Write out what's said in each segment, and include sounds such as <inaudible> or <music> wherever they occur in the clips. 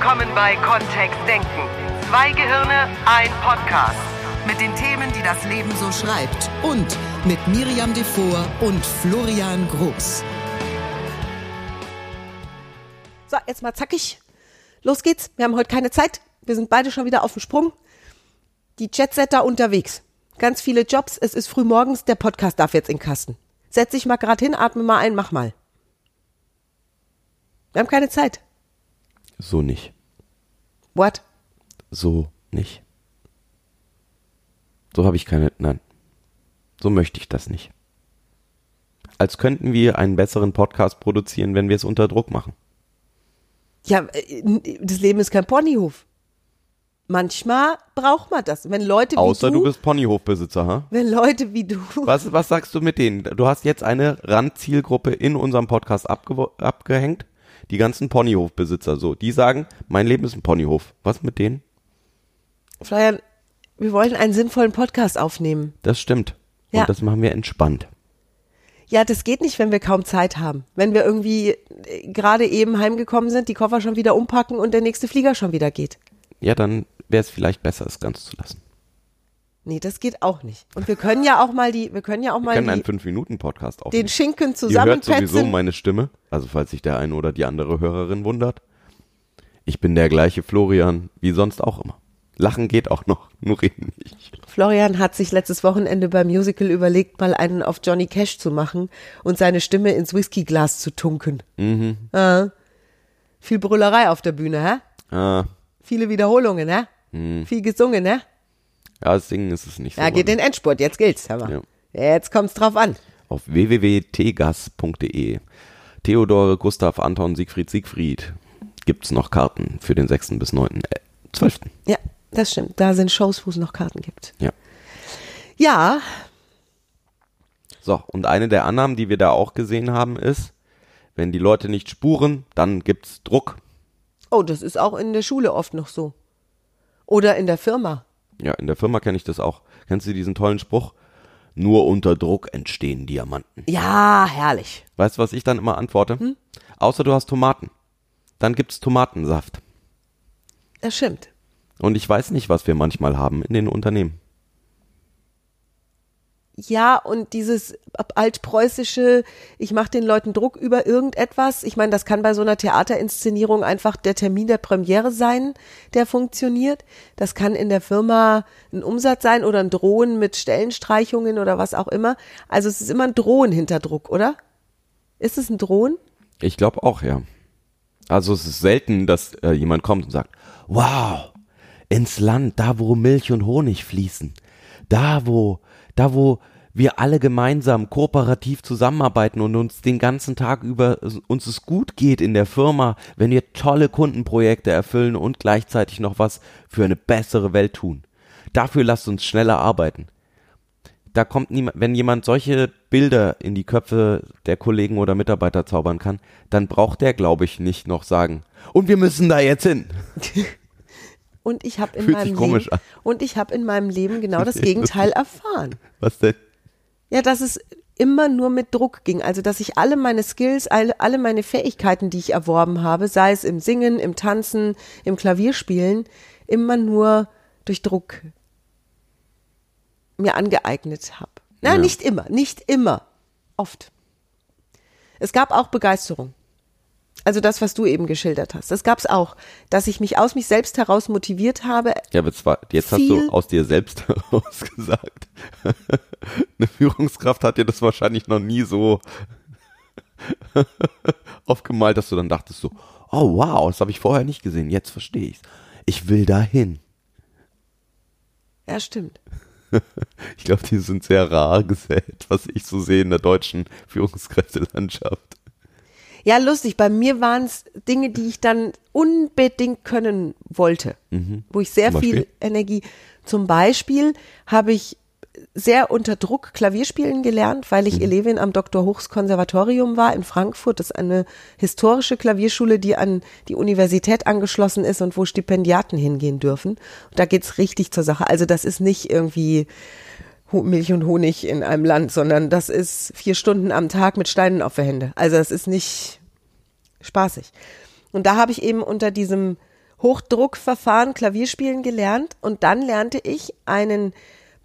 willkommen bei Kontext Denken. Zwei Gehirne, ein Podcast. Mit den Themen, die das Leben so schreibt. Und mit Miriam Devor und Florian Groß. So, jetzt mal zackig. Los geht's. Wir haben heute keine Zeit. Wir sind beide schon wieder auf dem Sprung. Die Jetsetter unterwegs. Ganz viele Jobs. Es ist früh morgens. Der Podcast darf jetzt in den Kasten. Setz dich mal gerade hin, atme mal ein, mach mal. Wir haben keine Zeit. So nicht. What? So nicht. So habe ich keine. Nein. So möchte ich das nicht. Als könnten wir einen besseren Podcast produzieren, wenn wir es unter Druck machen. Ja, äh, das Leben ist kein Ponyhof. Manchmal braucht man das. Wenn Leute wie Außer du, du bist Ponyhofbesitzer, ha? wenn Leute wie du, Was, was sagst du mit denen? Du hast jetzt eine Randzielgruppe in unserem Podcast abgehängt. Die ganzen Ponyhofbesitzer, so. Die sagen, mein Leben ist ein Ponyhof. Was mit denen? Florian, wir wollen einen sinnvollen Podcast aufnehmen. Das stimmt. Ja. Und das machen wir entspannt. Ja, das geht nicht, wenn wir kaum Zeit haben. Wenn wir irgendwie äh, gerade eben heimgekommen sind, die Koffer schon wieder umpacken und der nächste Flieger schon wieder geht. Ja, dann wäre es vielleicht besser, es ganz zu lassen. Nee, das geht auch nicht. Und wir können ja auch mal die, wir können ja auch Wir mal können einen die, 5-Minuten-Podcast aufnehmen. den Schinken Ihr hört sowieso zusammenpetzen. meine Stimme, also falls sich der eine oder die andere Hörerin wundert. Ich bin der gleiche Florian, wie sonst auch immer. Lachen geht auch noch, <laughs> nur reden nicht. Florian hat sich letztes Wochenende beim Musical überlegt, mal einen auf Johnny Cash zu machen und seine Stimme ins Whiskyglas zu tunken. Mhm. Äh, viel Brüllerei auf der Bühne, hä? Ah, Viele Wiederholungen, hä? Mhm. Viel gesungen, hä? Ja, singen ist es nicht so. Ja, geht in den Endspurt, jetzt gilt's, hör mal. Jetzt kommt's drauf an. Auf www.tgas.de Theodor, Gustav, Anton, Siegfried, Siegfried gibt's noch Karten für den 6. bis 9. Äh, 12. Ja, das stimmt. Da sind Shows, wo es noch Karten gibt. Ja. Ja, So, und eine der Annahmen, die wir da auch gesehen haben, ist, wenn die Leute nicht spuren, dann gibt's Druck. oh, das ist auch in der Schule oft noch so. Oder in der Firma. Ja, in der Firma kenne ich das auch. Kennst du diesen tollen Spruch? Nur unter Druck entstehen Diamanten. Ja, herrlich. Weißt du, was ich dann immer antworte? Außer du hast Tomaten. Dann gibt's Tomatensaft. Das stimmt. Und ich weiß nicht, was wir manchmal haben in den Unternehmen. Ja, und dieses altpreußische, ich mache den Leuten Druck über irgendetwas. Ich meine, das kann bei so einer Theaterinszenierung einfach der Termin der Premiere sein, der funktioniert. Das kann in der Firma ein Umsatz sein oder ein Drohen mit Stellenstreichungen oder was auch immer. Also es ist immer ein Drohen hinter Druck, oder? Ist es ein Drohen? Ich glaube auch, ja. Also es ist selten, dass äh, jemand kommt und sagt, wow, ins Land, da wo Milch und Honig fließen, da wo, da wo wir alle gemeinsam kooperativ zusammenarbeiten und uns den ganzen Tag über uns es gut geht in der Firma, wenn wir tolle Kundenprojekte erfüllen und gleichzeitig noch was für eine bessere Welt tun. Dafür lasst uns schneller arbeiten da kommt niemand, wenn jemand solche Bilder in die Köpfe der Kollegen oder Mitarbeiter zaubern kann, dann braucht der, glaube ich, nicht noch sagen, und wir müssen da jetzt hin. <laughs> Und ich habe in Fühlt meinem Leben an. und ich habe in meinem Leben genau <laughs> das Gegenteil erfahren. Was denn? Ja, dass es immer nur mit Druck ging. Also, dass ich alle meine Skills, alle, alle meine Fähigkeiten, die ich erworben habe, sei es im Singen, im Tanzen, im Klavierspielen, immer nur durch Druck mir angeeignet habe. Na, Ja. nicht immer, nicht immer. Oft. Es gab auch Begeisterung. Also das, was du eben geschildert hast. Das gab's auch, dass ich mich aus mich selbst heraus motiviert habe. Ja, aber zwar, jetzt hast du aus dir selbst <laughs> heraus gesagt. <laughs> Eine Führungskraft hat dir das wahrscheinlich noch nie so <laughs> aufgemalt, dass du dann dachtest so, oh wow, das habe ich vorher nicht gesehen, jetzt verstehe ich's. Ich will dahin. Ja, stimmt. Ich glaube, die sind sehr rar gesät, was ich so sehe in der deutschen Führungskräftelandschaft. Ja, lustig. Bei mir waren es Dinge, die ich dann unbedingt können wollte, wo ich sehr Mhm. Viel? Energie. Zum Beispiel habe ich sehr unter Druck Klavierspielen gelernt, weil Mhm. ich Elevin am Dr. Hochs Konservatorium war in Frankfurt. Das ist eine historische Klavierschule, die an die Universität angeschlossen ist und wo Stipendiaten hingehen dürfen. Und da geht's richtig zur Sache. Also das ist nicht irgendwie Milch und Honig in einem Land, sondern das ist vier Stunden am Tag mit Steinen auf der Hände. Also das ist nicht spaßig. Und da habe ich eben unter diesem Hochdruckverfahren Klavierspielen gelernt und dann lernte ich einen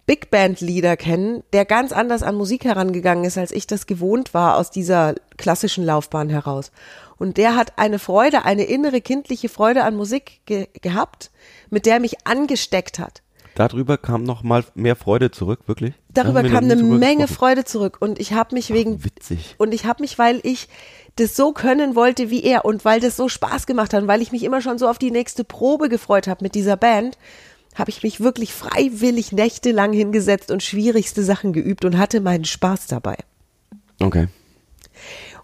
Big Band Leader kennen, der ganz anders an Musik herangegangen ist, als ich das gewohnt war aus dieser klassischen Laufbahn heraus. Und der hat eine Freude, eine innere kindliche Freude an Musik ge gehabt, mit der mich angesteckt hat. Darüber kam noch mal mehr Freude zurück, wirklich? Darüber kam eine Menge. Freude zurück und ich habe mich wegen Witzig. und ich habe mich, weil ich das so können wollte wie er und weil das so Spaß gemacht hat und weil ich mich immer schon so auf die nächste Probe gefreut habe mit dieser Band, habe ich mich wirklich freiwillig nächtelang hingesetzt und schwierigste Sachen geübt und hatte meinen Spaß dabei. Okay.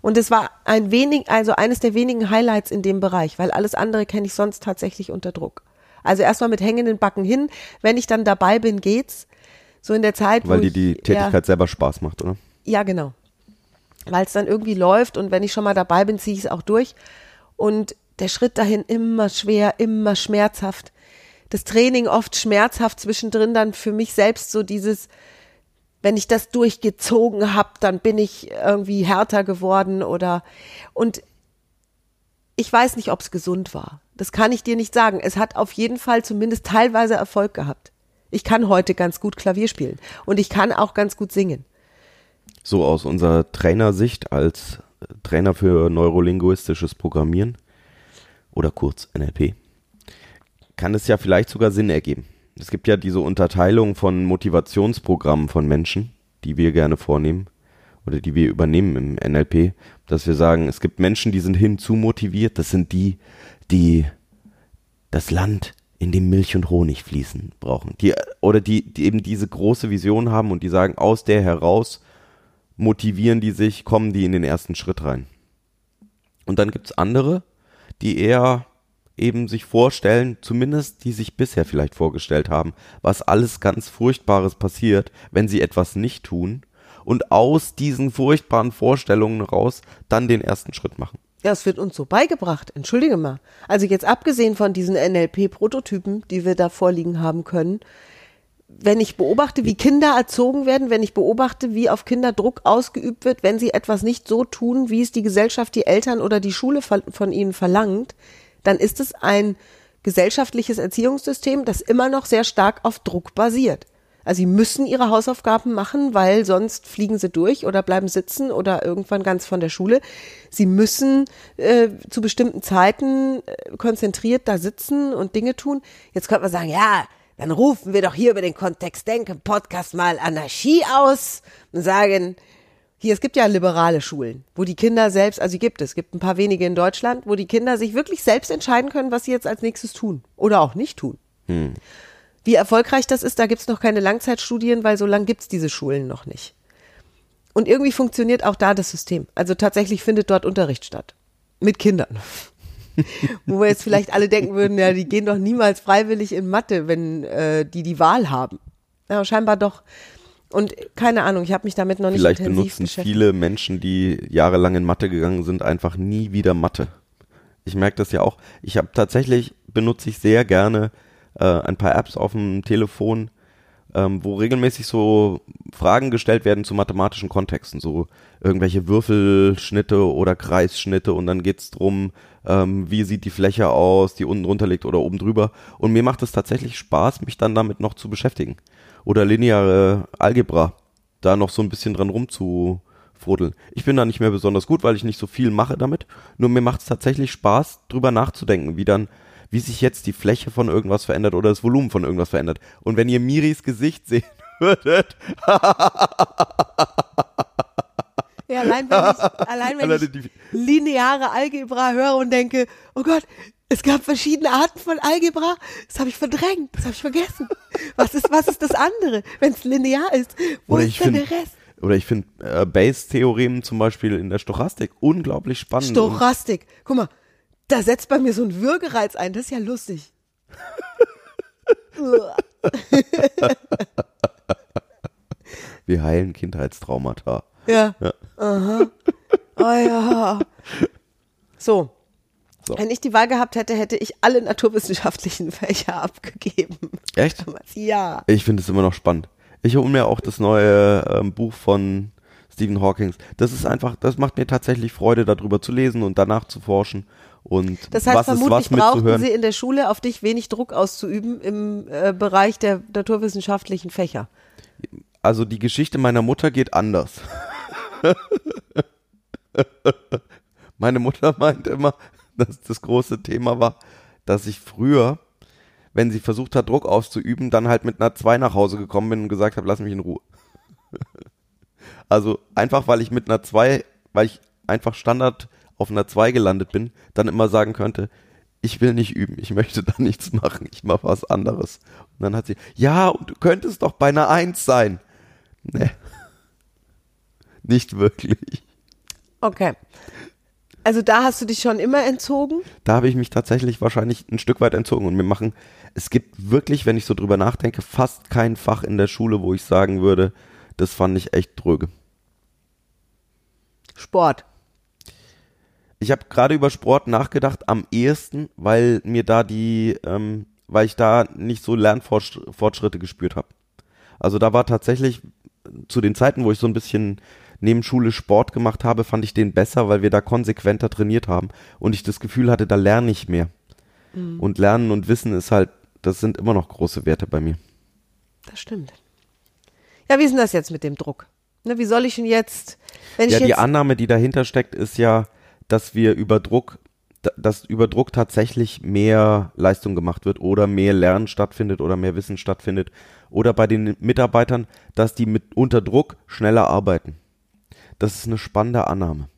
Und es war ein wenig, also eines der wenigen Highlights in dem Bereich, weil alles andere kenne ich sonst tatsächlich unter Druck. Also erstmal mit hängenden Backen hin, wenn ich dann dabei bin, geht's. So in der Zeit, Weil dir die Tätigkeit selber Spaß macht, oder? Ja, ja genau. Weil es dann irgendwie läuft und wenn ich schon mal dabei bin, ziehe ich es auch durch. Und der Schritt dahin immer schwer, immer schmerzhaft. Das Training oft schmerzhaft zwischendrin dann für mich selbst so dieses, wenn ich das durchgezogen habe, dann bin ich irgendwie härter geworden oder und ich weiß nicht, ob es gesund war. Das kann ich dir nicht sagen. Es hat auf jeden Fall zumindest teilweise Erfolg gehabt. Ich kann heute ganz gut Klavier spielen und ich kann auch ganz gut singen. So aus unserer Trainersicht als Trainer für neurolinguistisches Programmieren oder kurz NLP, kann es ja vielleicht sogar Sinn ergeben. Es gibt ja diese Unterteilung von Motivationsprogrammen von Menschen, die wir gerne vornehmen oder die wir übernehmen im NLP, dass wir sagen, es gibt Menschen, die sind hinzu motiviert, das sind die, die das Land, in dem Milch und Honig fließen, brauchen. Die, oder die, die eben diese große Vision haben und die sagen, aus der heraus motivieren die sich, kommen die in den ersten Schritt rein. Und dann gibt's andere, die eher eben sich vorstellen, zumindest die sich bisher vielleicht vorgestellt haben, was alles ganz Furchtbares passiert, wenn sie etwas nicht tun und aus diesen furchtbaren Vorstellungen raus dann den ersten Schritt machen. Ja, es wird uns so beigebracht. Entschuldige mal. Also jetzt abgesehen von diesen NLP-Prototypen, die wir da vorliegen haben können, wenn ich beobachte, wie Kinder erzogen werden, wenn ich beobachte, wie auf Kinder Druck ausgeübt wird, wenn sie etwas nicht so tun, wie es die Gesellschaft, die Eltern oder die Schule von ihnen verlangt, dann ist es ein gesellschaftliches Erziehungssystem, das immer noch sehr stark auf Druck basiert. Also sie müssen ihre Hausaufgaben machen, weil sonst fliegen sie durch oder bleiben sitzen oder irgendwann ganz von der Schule. Sie müssen äh, zu bestimmten Zeiten äh, konzentriert da sitzen und Dinge tun. Jetzt könnte man sagen, ja, dann rufen wir doch hier über den Kontext Denken Podcast mal Anarchie aus und sagen, hier, es gibt ja liberale Schulen, wo die Kinder selbst, also gibt es, es gibt ein paar wenige in Deutschland, wo die Kinder sich wirklich selbst entscheiden können, was sie jetzt als nächstes tun oder auch nicht tun. Wie erfolgreich das ist, da gibt's noch keine Langzeitstudien, weil so lang gibt's diese Schulen noch nicht. Und irgendwie funktioniert auch da das System. Also tatsächlich findet dort Unterricht statt. Mit Kindern. <laughs> Wo wir jetzt vielleicht alle denken würden, ja, die gehen doch niemals freiwillig in Mathe, wenn äh, die die Wahl haben. Ja, scheinbar doch. Und keine Ahnung, ich habe mich damit noch nicht Vielleicht benutzen viele Menschen, die jahrelang in Mathe gegangen sind, einfach nie wieder Mathe. Ich merke das ja auch. Ich habe tatsächlich, benutze ich sehr gerne äh, ein paar Apps auf dem Telefon, ähm, wo regelmäßig so Fragen gestellt werden zu mathematischen Kontexten, so irgendwelche Würfelschnitte oder Kreisschnitte und dann geht's drum, ähm, wie sieht die Fläche aus, die unten drunter liegt oder oben drüber. Und mir macht es tatsächlich Spaß, mich dann damit noch zu beschäftigen. Oder lineare Algebra, da noch so ein bisschen dran rumzufrodeln. Ich bin da nicht mehr besonders gut, weil ich nicht so viel mache damit. Nur mir macht es tatsächlich Spaß, drüber nachzudenken, wie dann, wie sich jetzt die Fläche von irgendwas verändert oder das Volumen von irgendwas verändert. Und wenn ihr Miris Gesicht sehen <laughs> würdet, Ja, allein wenn ich, allein wenn Alleine ich die- lineare Algebra höre und denke, oh Gott, es gab verschiedene Arten von Algebra, das habe ich verdrängt, das habe ich vergessen. Was ist, was ist das andere, wenn es linear ist? Wo oder ist ich denn finde, der Rest? oder ich finde äh, Base-Theoremen zum Beispiel in der Stochastik unglaublich spannend. Stochastik. Guck mal, da setzt bei mir so ein Würgereiz ein, das ist ja lustig. <laughs> Wir heilen Kindheitstraumata. ja. Aha. Oh ja. So. So. Wenn ich die Wahl gehabt hätte, hätte ich alle naturwissenschaftlichen Fächer abgegeben. Echt? Damals. Ja. Ich finde es immer noch spannend. Ich hole mir auch das neue ähm, Buch von Stephen Hawking. Das ist einfach, das macht mir tatsächlich Freude, darüber zu lesen und danach zu forschen. Und Das heißt, was ist vermutlich was brauchten sie in der Schule auf dich wenig Druck auszuüben im äh, Bereich der naturwissenschaftlichen Fächer. Also die Geschichte meiner Mutter geht anders. <laughs> Meine Mutter meint immer, dass das große Thema war, dass ich früher, wenn sie versucht hat, Druck auszuüben, dann halt mit einer 2 nach Hause gekommen bin und gesagt habe, lass mich in Ruhe. <laughs> Also einfach, weil ich mit einer 2, weil ich einfach Standard auf einer 2 gelandet bin, dann immer sagen könnte, ich will nicht üben, ich möchte da nichts machen, ich mache was anderes. Und dann hat sie, ja, und du könntest doch bei einer 1 sein. Nee. Nicht wirklich. Okay. Also da hast du dich schon immer entzogen? Da habe ich mich tatsächlich wahrscheinlich ein Stück weit entzogen und mir machen, es gibt wirklich, wenn ich so drüber nachdenke, fast kein Fach in der Schule, wo ich sagen würde, das fand ich echt dröge. Sport. Ich habe gerade über Sport nachgedacht am ehesten, weil mir da die, ähm, weil ich da nicht so Lernfortschritte gespürt habe. Also da war tatsächlich zu den Zeiten, wo ich so ein bisschen neben Schule Sport gemacht habe, fand ich den besser, weil wir da konsequenter trainiert haben und ich das Gefühl hatte, da lerne ich mehr. Und Lernen und Wissen ist halt, das sind immer noch große Werte bei mir. Das stimmt. Ja, wie ist denn das jetzt mit dem Druck? Ne, wie soll ich ihn jetzt, wenn ich Ja, die Annahme, die dahinter steckt, ist ja, dass wir über Druck, da- dass über Druck tatsächlich mehr Leistung gemacht wird oder mehr Lernen stattfindet oder mehr Wissen stattfindet oder bei den Mitarbeitern, dass die mit unter Druck schneller arbeiten. Das ist eine spannende Annahme.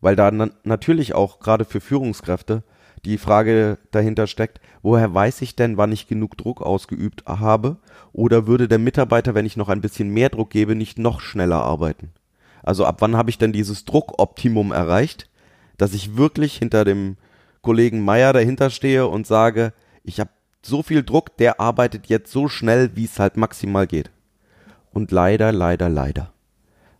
Weil da na natürlich auch gerade für Führungskräfte die Frage dahinter steckt, woher weiß ich denn, wann ich genug Druck ausgeübt habe? Oder würde der Mitarbeiter, wenn ich noch ein bisschen mehr Druck gebe, nicht noch schneller arbeiten? Also ab wann habe ich denn dieses Druckoptimum erreicht, dass ich wirklich hinter dem Kollegen Meier dahinter stehe und sage, ich habe so viel Druck, der arbeitet jetzt so schnell, wie es halt maximal geht. Und leider, leider, leider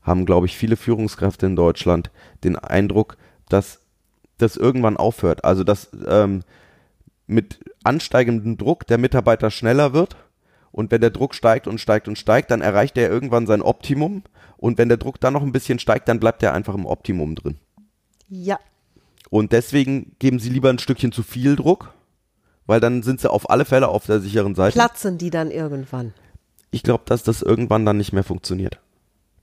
haben, glaube ich, viele Führungskräfte in Deutschland den Eindruck, dass das irgendwann aufhört. Also dass ähm, mit ansteigendem Druck der Mitarbeiter schneller wird und wenn der Druck steigt und steigt und steigt, dann erreicht er irgendwann sein Optimum und wenn der Druck dann noch ein bisschen steigt, dann bleibt er einfach im Optimum drin. ja, Und deswegen geben sie lieber ein Stückchen zu viel Druck, weil dann sind sie auf alle Fälle auf der sicheren Seite. platzen die dann irgendwann? Ich glaube, dass das irgendwann dann nicht mehr funktioniert.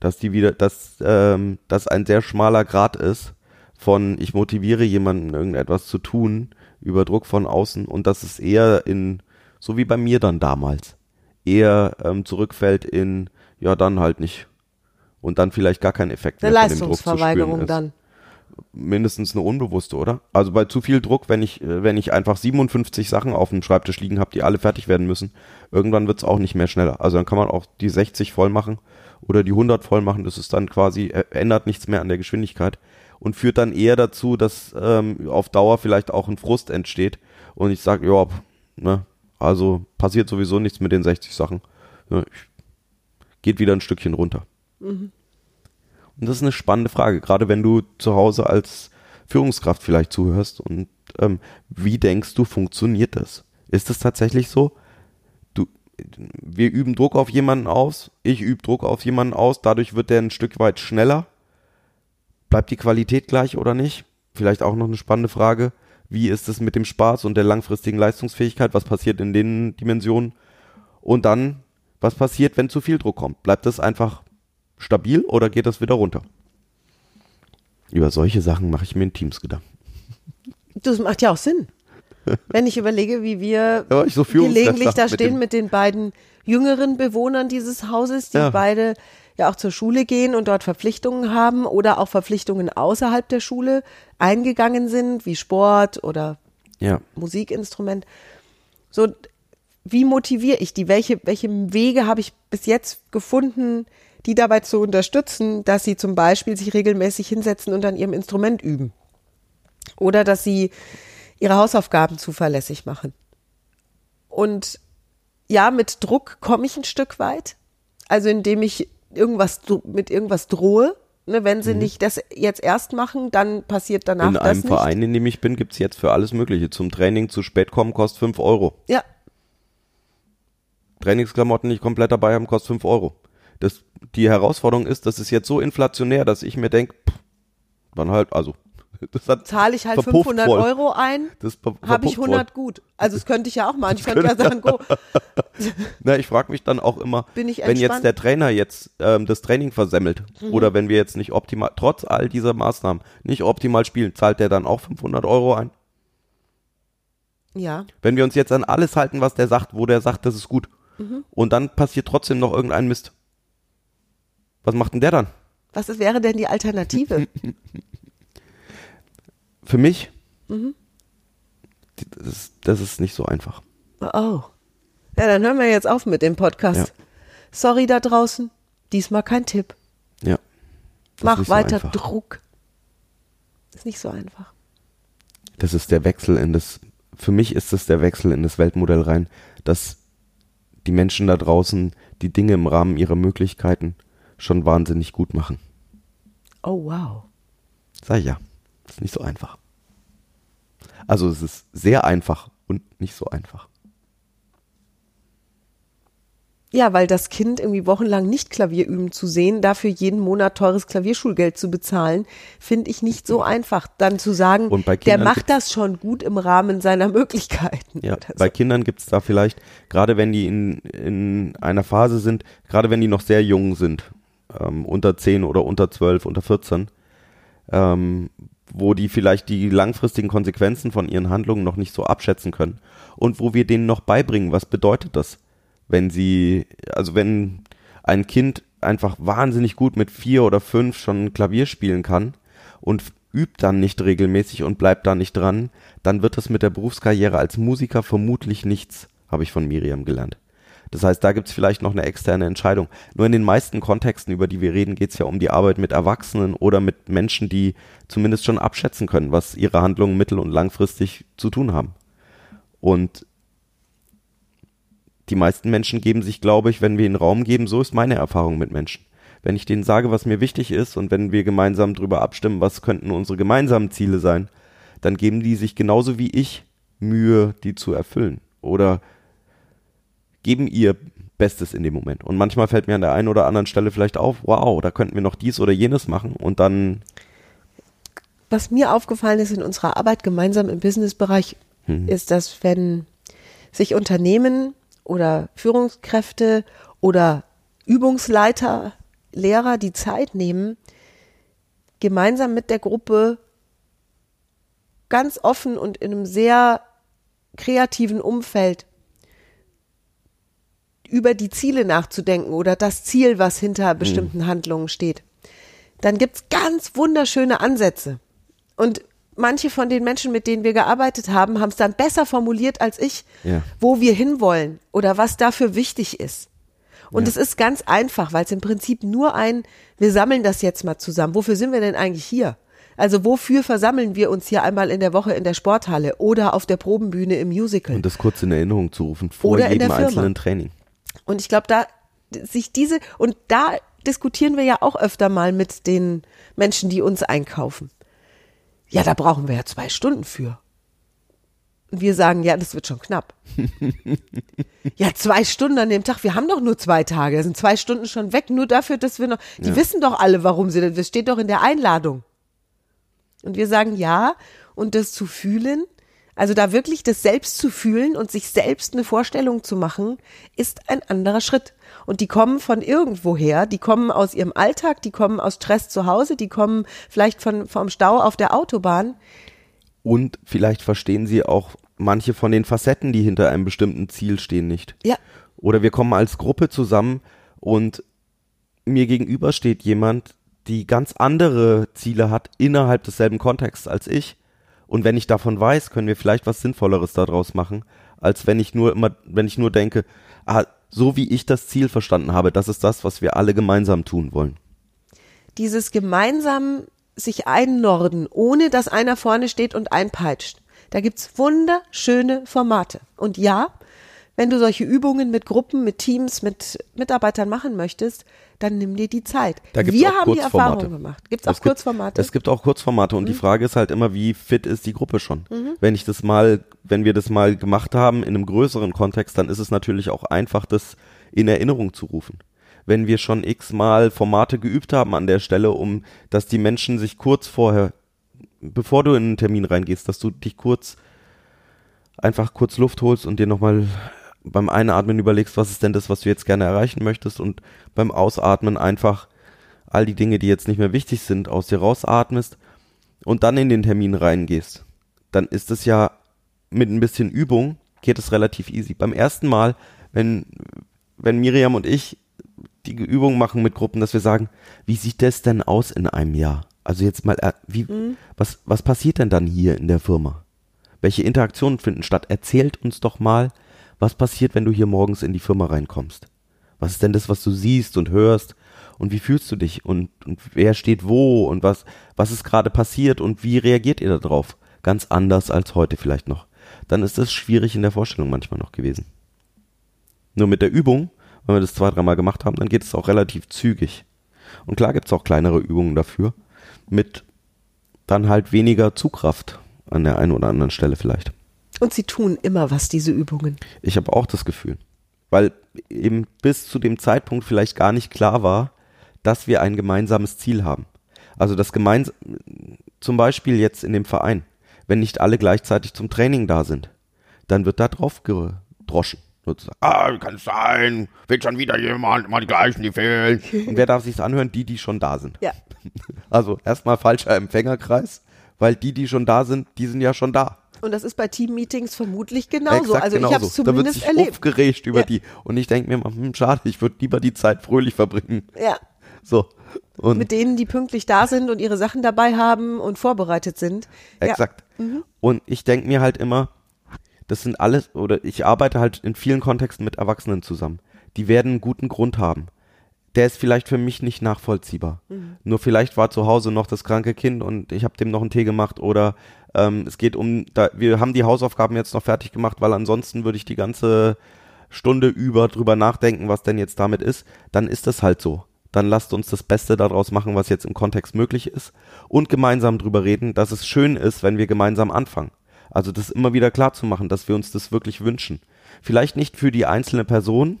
Dass die wieder, dass ähm, das ein sehr schmaler Grad ist von ich motiviere jemanden irgendetwas zu tun über Druck von außen und dass es eher in so wie bei mir dann damals eher ähm, zurückfällt in ja dann halt nicht und dann vielleicht gar kein Effekt Eine mehr von dem Druck zu spüren Leistungsverweigerung ist dann. mindestens eine unbewusste, oder? Also bei zu viel Druck, wenn ich, äh, wenn ich einfach 57 Sachen auf dem Schreibtisch liegen habe, die alle fertig werden müssen, irgendwann wird's auch nicht mehr schneller. Also dann kann man auch die 60 voll machen oder die 100 voll machen. Das ist dann quasi, äh, ändert nichts mehr an der Geschwindigkeit und führt dann eher dazu, dass ähm, auf Dauer vielleicht auch ein Frust entsteht. Und ich sage, ja, ne, also passiert sowieso nichts mit den 60 Sachen. Geht wieder ein Stückchen runter. Und das ist eine spannende Frage, gerade wenn du zu Hause als Führungskraft vielleicht zuhörst und ähm, wie denkst du, funktioniert das? Ist es tatsächlich so? Du, wir üben Druck auf jemanden aus, ich übe Druck auf jemanden aus, dadurch wird der ein Stück weit schneller. Bleibt die Qualität gleich oder nicht? Vielleicht auch noch eine spannende Frage. Wie ist es mit dem Spaß und der langfristigen Leistungsfähigkeit? Was passiert in den Dimensionen? Und dann, was passiert, wenn zu viel Druck kommt? Bleibt das einfach stabil oder geht das wieder runter? Über solche Sachen mache ich mir in Teams Gedanken. Das macht ja auch Sinn. Wenn ich überlege, wie wir <laughs> Ja, so gelegentlich da mit stehen dem- mit den beiden jüngeren Bewohnern dieses Hauses, die Ja. beide ja auch zur Schule gehen und dort Verpflichtungen haben oder auch Verpflichtungen außerhalb der Schule eingegangen sind, wie Sport oder Ja. Musikinstrument. So, wie motiviere ich die? Welche, welche Wege habe ich bis jetzt gefunden, die dabei zu unterstützen, dass sie zum Beispiel sich regelmäßig hinsetzen und an ihrem Instrument üben? Oder dass sie ihre Hausaufgaben zuverlässig machen? Und ja, mit Druck komme ich ein Stück weit. Also indem ich irgendwas mit irgendwas drohe. Ne, wenn sie nicht das jetzt erst machen, dann passiert danach Mhm. In das einem nicht. Verein, in dem ich bin, gibt's jetzt für alles Mögliche. Zum Training zu spät kommen kostet 5 Euro. Ja, Trainingsklamotten nicht komplett dabei haben, kostet 5 Euro. Das die Herausforderung ist, das ist jetzt so inflationär, dass ich mir denke, dann halt, also das hat Zahle ich halt verpufft 500 voll. Euro ein, habe ich verpufft 100 gut. Also das könnte ich ja auch machen. <laughs> Ich könnte ja sagen, go, <laughs> Na, ich frage mich dann auch immer, wenn jetzt? Mhm. der Trainer jetzt ähm, das Training versemmelt oder wenn wir jetzt nicht optimal, trotz all dieser Maßnahmen, nicht optimal spielen, zahlt der dann auch 500 Euro ein? ja. Wenn wir uns jetzt an alles halten, was der sagt, wo der sagt, das ist gut, Mhm. und dann passiert trotzdem noch irgendein Mist. Was macht denn der dann? Was wäre denn die Alternative? <laughs> Für mich, Mhm. das, ist- das ist nicht so einfach. Oh. Ja, dann hören wir jetzt auf mit dem Podcast. Ja. Sorry da draußen, diesmal kein Tipp. Ja. Das Mach so weiter einfach. Druck. Ist nicht so einfach. Das ist der Wechsel in das, für mich ist es der Wechsel in das Weltmodell rein, dass die Menschen da draußen die Dinge im Rahmen ihrer Möglichkeiten schon wahnsinnig gut machen. Oh, wow. Sag ich ja, ist nicht so einfach. Also es ist sehr einfach und nicht so einfach. Ja, weil das Kind irgendwie wochenlang nicht Klavier üben zu sehen, dafür jeden Monat teures Klavierschulgeld zu bezahlen, finde ich nicht so einfach. Dann zu sagen, bei der macht das schon gut im Rahmen seiner Möglichkeiten. Ja, oder bei so. Kindern gibt's da vielleicht, gerade wenn die in, in einer Phase sind, gerade wenn die noch sehr jung sind, ähm, unter 10 oder unter 12, unter 14, ähm, wo die vielleicht die langfristigen Konsequenzen von ihren Handlungen noch nicht so abschätzen können und wo wir denen noch beibringen, was bedeutet das, wenn sie, also wenn ein Kind einfach wahnsinnig gut mit vier oder fünf schon Klavier spielen kann und übt dann nicht regelmäßig und bleibt da nicht dran, dann wird das mit der Berufskarriere als Musiker vermutlich nichts, habe ich von Miriam gelernt. Das heißt, da gibt's vielleicht noch eine externe Entscheidung. Nur in den meisten Kontexten, über die wir reden, geht's ja um die Arbeit mit Erwachsenen oder mit Menschen, die zumindest schon abschätzen können, was ihre Handlungen mittel- und langfristig zu tun haben. Und die meisten Menschen geben sich, glaube ich, wenn wir ihnen Raum geben, so ist meine Erfahrung mit Menschen. Wenn ich denen sage, was mir wichtig ist und wenn wir gemeinsam darüber abstimmen, was könnten unsere gemeinsamen Ziele sein, dann geben die sich genauso wie ich Mühe, die zu erfüllen. Oder geben ihr Bestes in dem Moment. Und manchmal fällt mir an der einen oder anderen Stelle vielleicht auf, wow, da könnten wir noch dies oder jenes machen und dann, Was mir aufgefallen ist in unserer Arbeit gemeinsam im Businessbereich, Mhm. ist, dass wenn sich Unternehmen oder Führungskräfte oder Übungsleiter, Lehrer die Zeit nehmen, gemeinsam mit der Gruppe ganz offen und in einem sehr kreativen Umfeld über die Ziele nachzudenken oder das Ziel, was hinter bestimmten Handlungen steht, dann gibt's ganz wunderschöne Ansätze. Und manche von den Menschen, mit denen wir gearbeitet haben, haben es dann besser formuliert als ich, Ja. wo wir hinwollen oder was dafür wichtig ist. Und Ja. es ist ganz einfach, weil es im Prinzip nur ein, wir sammeln das jetzt mal zusammen. Wofür sind wir denn eigentlich hier? Also wofür versammeln wir uns hier einmal in der Woche in der Sporthalle oder auf der Probenbühne im Musical? und das kurz in Erinnerung zu rufen, vor jedem einzelnen Training. Und ich glaube, da sich diese und da diskutieren wir ja auch öfter mal mit den Menschen, die uns einkaufen. Ja, da brauchen wir ja zwei Stunden für. Und wir sagen, ja, das wird schon knapp. <laughs> ja, zwei Stunden an dem Tag. Wir haben doch nur zwei Tage. Da sind zwei Stunden schon weg, nur dafür, dass wir noch. Die wissen doch alle, warum sie das. Das steht doch in der Einladung. Und wir sagen ja, und das zu fühlen, also da wirklich das selbst zu fühlen und sich selbst eine Vorstellung zu machen, ist ein anderer Schritt. Und die kommen von irgendwoher, die kommen aus ihrem Alltag, die kommen aus Stress zu Hause, die kommen vielleicht von, vom Stau auf der Autobahn. Und vielleicht verstehen sie auch manche von den Facetten, die hinter einem bestimmten Ziel stehen, nicht. Ja. Oder wir kommen als Gruppe zusammen und mir gegenüber steht jemand, die ganz andere Ziele hat innerhalb desselben Kontexts als ich. Und wenn ich davon weiß, können wir vielleicht was Sinnvolleres daraus machen, als wenn ich nur immer, wenn ich nur denke, ah, so wie ich das Ziel verstanden habe, das ist das, was wir alle gemeinsam tun wollen. Dieses gemeinsam sich einnorden, ohne dass einer vorne steht und einpeitscht. Da gibt's wunderschöne Formate. Und ja, wenn du solche Übungen mit Gruppen, mit Teams, mit Mitarbeitern machen möchtest, dann nimm dir die Zeit. Da gibt's Wir auch haben die. Erfahrung gemacht. Gibt's auch Es gibt- Kurzformate? Es gibt auch Kurzformate und die Frage ist halt immer, wie fit ist die Gruppe schon? Wenn ich das mal, wenn wir das mal gemacht haben in einem größeren Kontext, dann ist es natürlich auch einfach, das in Erinnerung zu rufen. wenn wir schon x-mal Formate geübt haben an der Stelle, um, dass die Menschen sich kurz vorher, bevor du in einen Termin reingehst, dass du dich kurz, einfach kurz Luft holst und dir nochmal beim Einatmen überlegst, was ist denn das, was du jetzt gerne erreichen möchtest und beim Ausatmen einfach all die Dinge, die jetzt nicht mehr wichtig sind, aus dir rausatmest und dann in den Termin reingehst, dann ist es ja mit ein bisschen Übung geht es relativ easy. Beim ersten Mal, wenn, wenn Miriam und ich die Übung machen mit Gruppen, dass wir sagen, wie sieht das denn aus in einem Jahr? Also jetzt mal, äh, wie, mhm. was, was passiert denn dann hier in der Firma? Welche Interaktionen finden statt? Erzählt uns doch mal, was passiert, wenn du hier morgens in die Firma reinkommst? Was ist denn das, was du siehst und hörst? Und wie fühlst du dich? Und, und wer steht wo? Und was, was ist gerade passiert? Und wie reagiert ihr darauf? Ganz anders als heute vielleicht noch. Dann ist das schwierig in der Vorstellung manchmal noch gewesen. Nur mit der Übung, wenn wir das zwei, dreimal gemacht haben, dann geht es auch relativ zügig. Und klar gibt es auch kleinere Übungen dafür, mit dann halt weniger Zugkraft an der einen oder anderen Stelle vielleicht. Und sie tun immer was, diese Übungen. Ich habe auch das Gefühl. Weil eben bis zu dem Zeitpunkt vielleicht gar nicht klar war, dass wir ein gemeinsames Ziel haben. Also das gemeinsam, zum Beispiel jetzt in dem Verein, wenn nicht alle gleichzeitig zum Training da sind, dann wird da drauf gedroschen. Sozusagen. Ah, kann es sein, wird schon wieder jemand, mal die gleichen, die fehlen. Und wer darf sich's anhören? Die, die schon da sind. Ja. <laughs> Also erstmal falscher Empfängerkreis, weil die, die schon da sind, die sind ja schon da. Und das ist bei Teammeetings vermutlich genauso. Exakt also genauso. ich habe es zumindest da wird sich erlebt. aufgeregt über Ja. die. Und ich denke mir mal, hm, schade, ich würde lieber die Zeit fröhlich verbringen. Ja. So. Und Mit denen, die pünktlich da sind und ihre Sachen dabei haben und vorbereitet sind. Exakt. Und ich denke mir halt immer, das sind alles, oder ich arbeite halt in vielen Kontexten mit Erwachsenen zusammen. Die werden einen guten Grund haben. Der ist vielleicht für mich nicht nachvollziehbar. Nur vielleicht war zu Hause noch das kranke Kind und ich habe dem noch einen Tee gemacht oder ähm, es geht um, da, wir haben die Hausaufgaben jetzt noch fertig gemacht, weil ansonsten würde ich die ganze Stunde über drüber nachdenken, was denn jetzt damit ist. Dann ist es halt so. Dann lasst uns das Beste daraus machen, was jetzt im Kontext möglich ist und gemeinsam drüber reden, dass es schön ist, wenn wir gemeinsam anfangen. Also das immer wieder klar zu machen, dass wir uns das wirklich wünschen. Vielleicht nicht für die einzelne Person,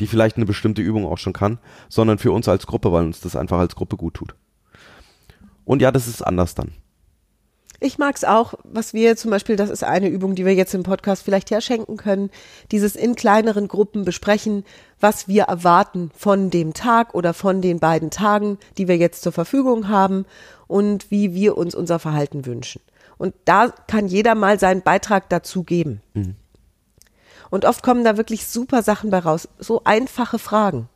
die vielleicht eine bestimmte Übung auch schon kann, sondern für uns als Gruppe, weil uns das einfach als Gruppe gut tut. Und ja, das ist anders dann. Ich mag's auch, was wir zum Beispiel, das ist eine Übung, die wir jetzt im Podcast vielleicht herschenken können, dieses in kleineren Gruppen besprechen, was wir erwarten von dem Tag oder von den beiden Tagen, die wir jetzt zur Verfügung haben und wie wir uns unser Verhalten wünschen. Und da kann jeder mal seinen Beitrag dazu geben. Und oft kommen da wirklich super Sachen bei raus, so einfache Fragen.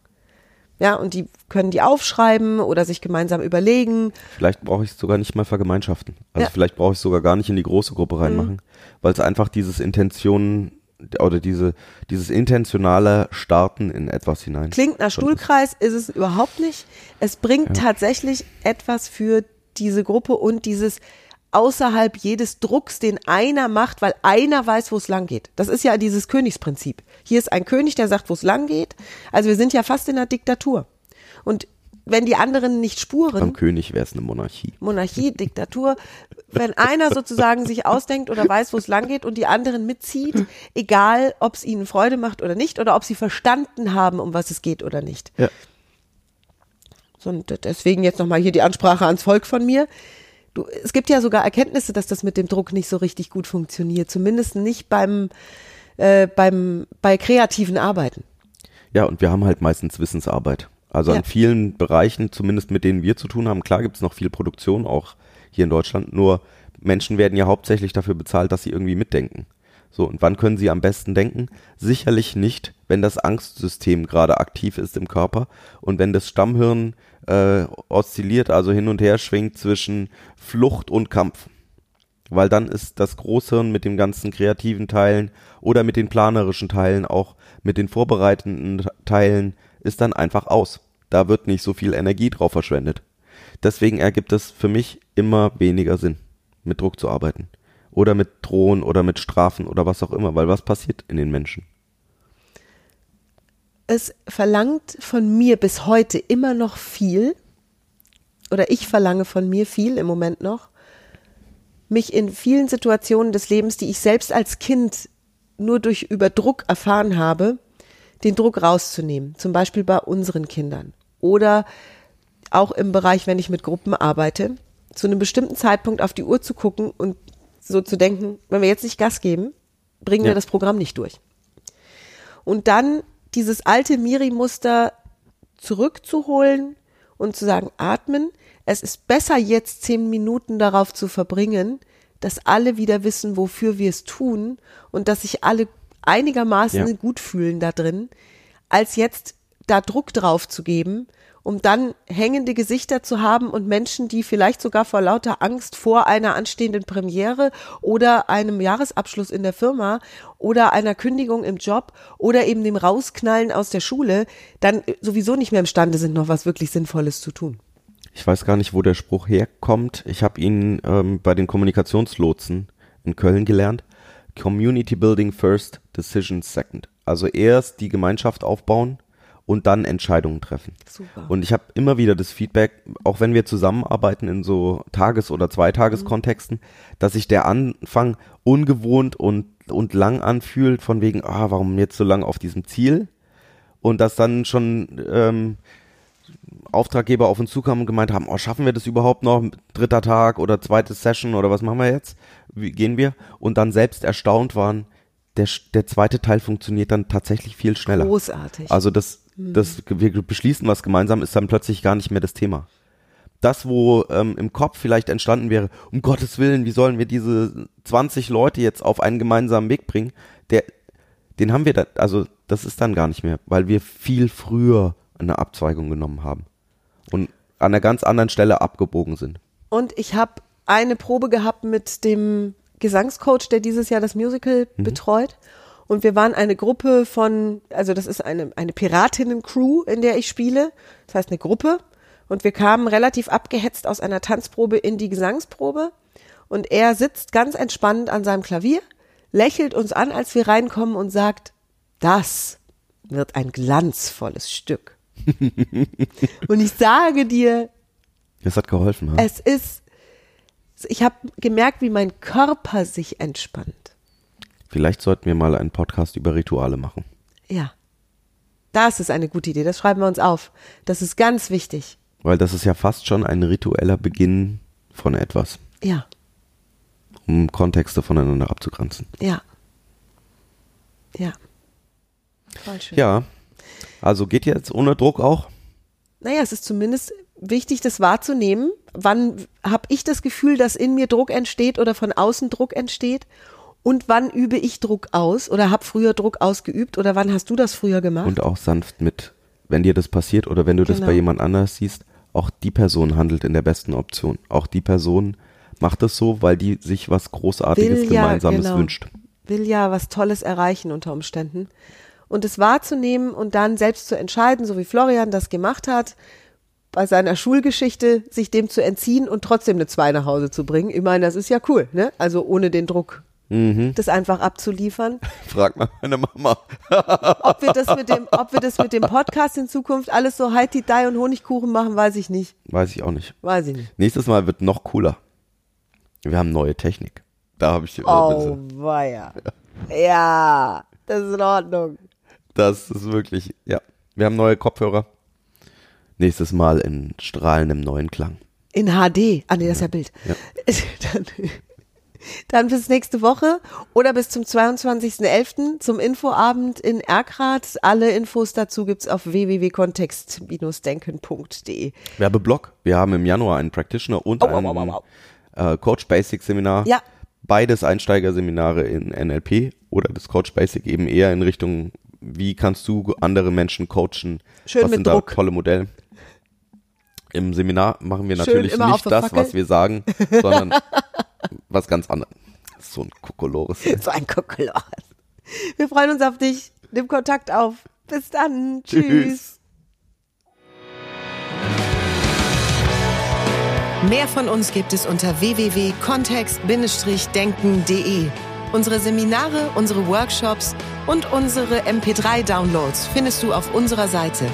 Ja, und die können die aufschreiben oder sich gemeinsam überlegen. Vielleicht brauche ich es sogar nicht mal vergemeinschaften. Also Ja. vielleicht brauche ich es sogar gar nicht in die große Gruppe reinmachen, weil es einfach dieses Intention oder diese, dieses intentionale Starten in etwas hinein. Klingt nach Stuhlkreis, ist es überhaupt nicht. Es bringt tatsächlich etwas für diese Gruppe und dieses außerhalb jedes Drucks, den einer macht, weil einer weiß, wo es lang geht. Das ist ja dieses Königsprinzip. Hier ist ein König, der sagt, wo es lang geht. Also wir sind ja fast in einer Diktatur. Und wenn die anderen nicht Beim spuren, König wäre es eine Monarchie. Monarchie, Diktatur, wenn einer sozusagen sich ausdenkt oder weiß, wo es lang geht und die anderen mitzieht, egal ob es ihnen Freude macht oder nicht oder ob sie verstanden haben, um was es geht oder nicht. Ja. So, Und deswegen jetzt nochmal hier die Ansprache ans Volk von mir. Du, es gibt ja sogar Erkenntnisse, dass das mit dem Druck nicht so richtig gut funktioniert. Zumindest nicht beim, äh, beim, bei kreativen Arbeiten. Ja, und wir haben halt meistens Wissensarbeit. Also Ja. an vielen Bereichen, zumindest mit denen wir zu tun haben, klar gibt es noch viel Produktion, auch hier in Deutschland, nur Menschen werden ja hauptsächlich dafür bezahlt, dass sie irgendwie mitdenken. So, und wann können sie am besten denken? Sicherlich nicht, wenn das Angstsystem gerade aktiv ist im Körper und wenn das Stammhirn äh, oszilliert, also hin und her schwingt zwischen Flucht und Kampf. Weil dann ist das Großhirn mit den ganzen kreativen Teilen oder mit den planerischen Teilen, auch mit den vorbereitenden Teilen, ist dann einfach aus. Da wird nicht so viel Energie drauf verschwendet. Deswegen ergibt es für mich immer weniger Sinn, mit Druck zu arbeiten. Oder mit Drohen oder mit Strafen oder was auch immer, weil was passiert in den Menschen? Es verlangt von mir bis heute immer noch viel, oder ich verlange von mir viel im Moment noch, mich in vielen Situationen des Lebens, die ich selbst als Kind nur durch Überdruck erfahren habe, den Druck rauszunehmen, zum Beispiel bei unseren Kindern oder auch im Bereich, wenn ich mit Gruppen arbeite, zu einem bestimmten Zeitpunkt auf die Uhr zu gucken und so zu denken, wenn wir jetzt nicht Gas geben, bringen Ja. wir das Programm nicht durch. Und dann dieses alte Miri-Muster zurückzuholen und zu sagen, atmen. Es ist besser jetzt zehn Minuten darauf zu verbringen, dass alle wieder wissen, wofür wir es tun und dass sich alle einigermaßen Ja. gut fühlen da drin, als jetzt da Druck drauf zu geben, um dann hängende Gesichter zu haben und Menschen, die vielleicht sogar vor lauter Angst vor einer anstehenden Premiere oder einem Jahresabschluss in der Firma oder einer Kündigung im Job oder eben dem Rausknallen aus der Schule, dann sowieso nicht mehr imstande sind, noch was wirklich Sinnvolles zu tun. Ich weiß gar nicht, wo der Spruch herkommt. Ich habe ihn ähm, bei den Kommunikationslotsen in Köln gelernt. Community Building first, Decisions second. Also erst die Gemeinschaft aufbauen und dann Entscheidungen treffen. Super. Und ich habe immer wieder das Feedback, auch wenn wir zusammenarbeiten in so Tages- oder Zweitageskontexten, dass sich der Anfang ungewohnt und, und lang anfühlt, von wegen, ah, warum jetzt so lang auf diesem Ziel? Und dass dann schon ähm, Auftraggeber auf uns zukamen und gemeint haben, oh, schaffen wir das überhaupt noch? Dritter Tag oder zweite Session oder was machen wir jetzt? Wie gehen wir? Und dann selbst erstaunt waren, der, der zweite Teil funktioniert dann tatsächlich viel schneller. Großartig. Also das, das, wir beschließen was gemeinsam, ist dann plötzlich gar nicht mehr das Thema. Das, wo ähm, im Kopf vielleicht entstanden wäre, um Gottes Willen, wie sollen wir diese 20 Leute jetzt auf einen gemeinsamen Weg bringen, der, den haben wir dann, also das ist dann gar nicht mehr, weil wir viel früher eine Abzweigung genommen haben und an einer ganz anderen Stelle abgebogen sind. Und ich habe eine Probe gehabt mit dem Gesangscoach, der dieses Jahr das Musical betreut. Und wir waren eine Gruppe von, also das ist eine, eine Piratinnen-Crew, in der ich spiele. Das heißt eine Gruppe. Und wir kamen relativ abgehetzt aus einer Tanzprobe in die Gesangsprobe. Und er sitzt ganz entspannt an seinem Klavier, lächelt uns an, als wir reinkommen und sagt, das wird ein glanzvolles Stück. <laughs> und ich sage dir, Das hat geholfen. Ha? es ist, ich habe gemerkt, wie mein Körper sich entspannt. Vielleicht sollten wir mal einen Podcast über Rituale machen. Ja. Das ist eine gute Idee. Das schreiben wir uns auf. Das ist ganz wichtig. Weil das ist ja fast schon ein ritueller Beginn von etwas, Ja, um Kontexte voneinander abzugrenzen. ja. Ja. Voll schön. Ja, also geht jetzt ohne Druck auch? Naja, es ist zumindest wichtig, das wahrzunehmen. Wann habe ich das Gefühl, dass in mir Druck entsteht oder von außen Druck entsteht? Und wann übe ich Druck aus oder habe früher Druck ausgeübt oder wann hast du das früher gemacht? Und auch sanft mit, wenn dir das passiert oder wenn du das Genau. bei jemand anders siehst, auch die Person handelt in der besten Option. Auch die Person macht es so, weil die sich was Großartiges Will ja, Gemeinsames genau. wünscht. will ja was Tolles erreichen unter Umständen. Und es wahrzunehmen und dann selbst zu entscheiden, so wie Florian das gemacht hat, bei seiner Schulgeschichte sich dem zu entziehen und trotzdem eine Zwei nach Hause zu bringen. Ich meine, das ist ja cool, ne? Also ohne den Druck, Mhm. das einfach abzuliefern. <laughs> Frag mal meine Mama. <laughs> Ob wir das mit dem, ob wir das mit dem Podcast in Zukunft alles so Heiti Dai und Honigkuchen machen, weiß ich nicht. Weiß ich auch nicht. Weiß ich nicht. Nächstes Mal wird noch cooler. Wir haben neue Technik. Da habe ich die Oh, weia. <laughs> Ja, das ist in Ordnung. Das ist wirklich, ja. Wir haben neue Kopfhörer. Nächstes Mal in strahlendem neuen Klang. In HD. Ah, nee, das ist ja Bild. Ja. Dann, dann bis nächste Woche oder bis zum 22.11. zum Infoabend in Erkrath. Alle Infos dazu gibt's auf www.kontext-denken.de. Werbeblock. Wir haben im Januar einen Practitioner und Au, au, ein au, au, au. Äh, Coach Basic Seminar. Ja. Beides Einsteigerseminare in NLP oder das Coach Basic eben eher in Richtung, wie kannst du andere Menschen coachen? Schön was mit sind Druck. da tolle Modelle? Im Seminar machen wir natürlich nicht das, Fackel. was wir sagen, sondern <laughs> was ganz anderes. So ein Kokolores. <laughs> So ein Kokolores. Wir freuen uns auf dich. Nimm Kontakt auf. Bis dann. Tschüss. Tschüss. Mehr von uns gibt es unter www.kontext-denken.de. Unsere Seminare, unsere Workshops und unsere MP3-Downloads findest du auf unserer Seite.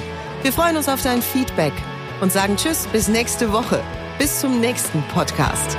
Wir freuen uns auf dein Feedback und sagen Tschüss bis nächste Woche. Bis zum nächsten Podcast.